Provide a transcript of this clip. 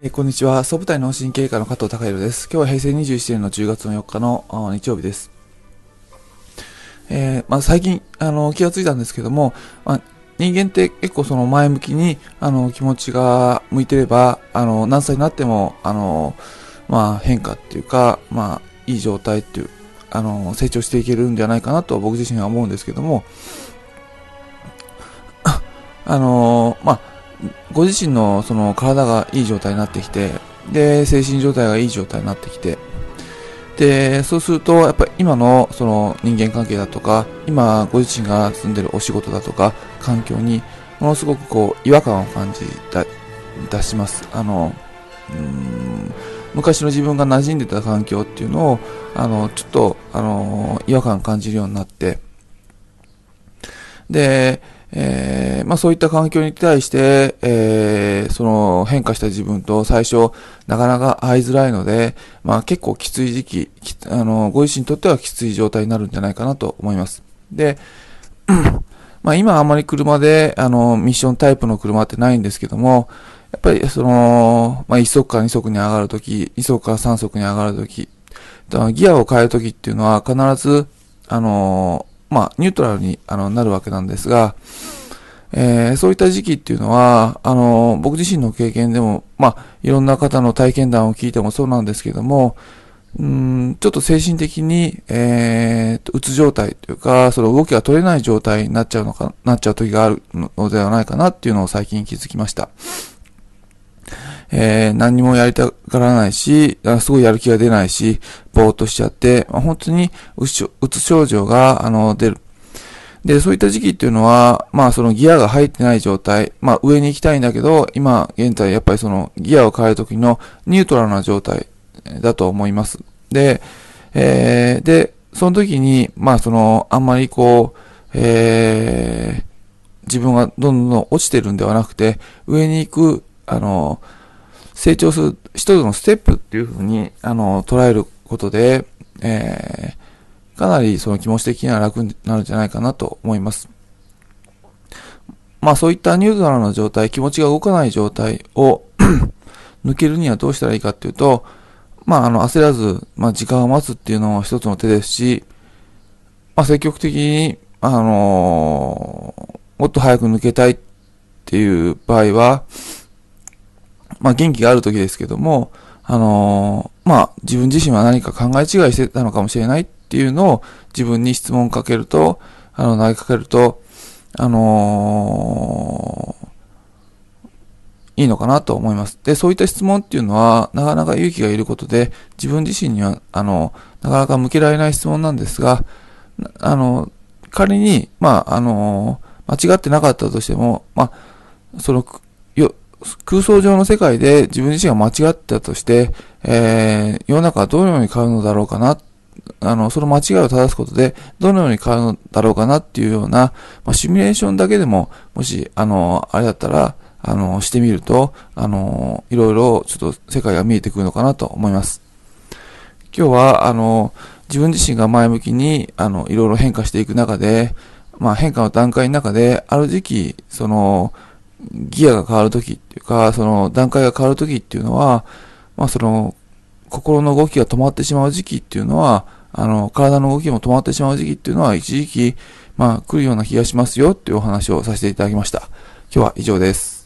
えーこんにちは。総務隊脳神経科の加藤隆弘です。今日は平成21年の10月の4日の日曜日です。えーまあ、最近、あの、気がついたんですけども、まあ、人間って結構その前向きに、あの、気持ちが向いてれば、あの、何歳になっても、あの、まあ、変化っていうか、まあ、いい状態っていう、あの、成長していけるんじゃないかなと僕自身は思うんですけども、あの、まあ、ご自身のその体がいい状態になってきて、で、精神状態がいい状態になってきて、で、そうすると、やっぱり今のその人間関係だとか、今ご自身が住んでるお仕事だとか、環境にものすごくこう違和感を感じた、出します。あの、うん、昔の自分が馴染んでた環境っていうのを、あの、ちょっと、あの、違和感感じるようになって、で、えーまあそういった環境に対して、えーその変化した自分と最初なかなか会いづらいので、まあ結構きつい時期、あの、ご自身にとってはきつい状態になるんじゃないかなと思います。で、まあ今あまり車で、あの、ミッションタイプの車ってないんですけども、やっぱりその、まあ1速から2速に上がるとき、2速から3速に上がるとき、ギアを変えるときっていうのは必ず、あの、まあニュートラルにあのなるわけなんですが、えーそういった時期っていうのは、あの、僕自身の経験でも、まあ、いろんな方の体験談を聞いてもそうなんですけども、うん、ちょっと精神的に、えー、うつ状態というか、その動きが取れない状態になっちゃうのか、なっちゃう時があるのではないかなっていうのを最近気づきました。えー何にもやりたがらないし、すごいやる気が出ないし、ぼーっとしちゃって、まあ本当にうつ症うつ症状が、あの、出る。で、そういった時期っていうのは、まあそのギアが入ってない状態、まあ上に行きたいんだけど、今現在やっぱりそのギアを変えるときのニュートラルな状態だと思います。で、えーで、その時に、まあその、あんまりこう、えー自分がどんどん落ちてるんではなくて、上に行く、あの、成長する一つのステップっていうふうに、あの、捉えることで、えーかなりその気持ち的には楽になるんじゃないかなと思います。まあそういったニュートラルな状態、気持ちが動かない状態を 抜けるにはどうしたらいいかっていうと、まああの焦らず、まあ時間を待つっていうのも一つの手ですし、まあ積極的に、あのーもっと早く抜けたいっていう場合は、まあ元気がある時ですけども、あのーまあ自分自身は何か考え違いしてたのかもしれないっていうのを自分に質問かけると、あの、投げかけると、あのーいいのかなと思います。で、そういった質問っていうのは、なかなか勇気がいることで、自分自身には、あの、なかなか向けられない質問なんですが、あの、仮に、まあ、あの、間違ってなかったとしても、まあ、その、空想上の世界で自分自身が間違ったとして、えー、世の中はどのように変わるのだろうかな、あの、その間違いを正すことで、どのように変わるのだろうかなっていうような、まあ、シミュレーションだけでも、もし、あの、あれだったら、あの、してみると、あの、いろいろちょっと世界が見えてくるのかなと思います。今日は、あの、自分自身が前向きに、あの、いろいろ変化していく中で、まあ変化の段階の中で、ある時期、その、ギアが変わるときっていうか、その段階が変わるときっていうのは、まあその、心の動きが止まってしまう時期っていうのは、あの、体の動きも止まってしまう時期っていうのは、一時期、まあ来るような気がしますよっていうお話をさせていただきました。今日は以上です。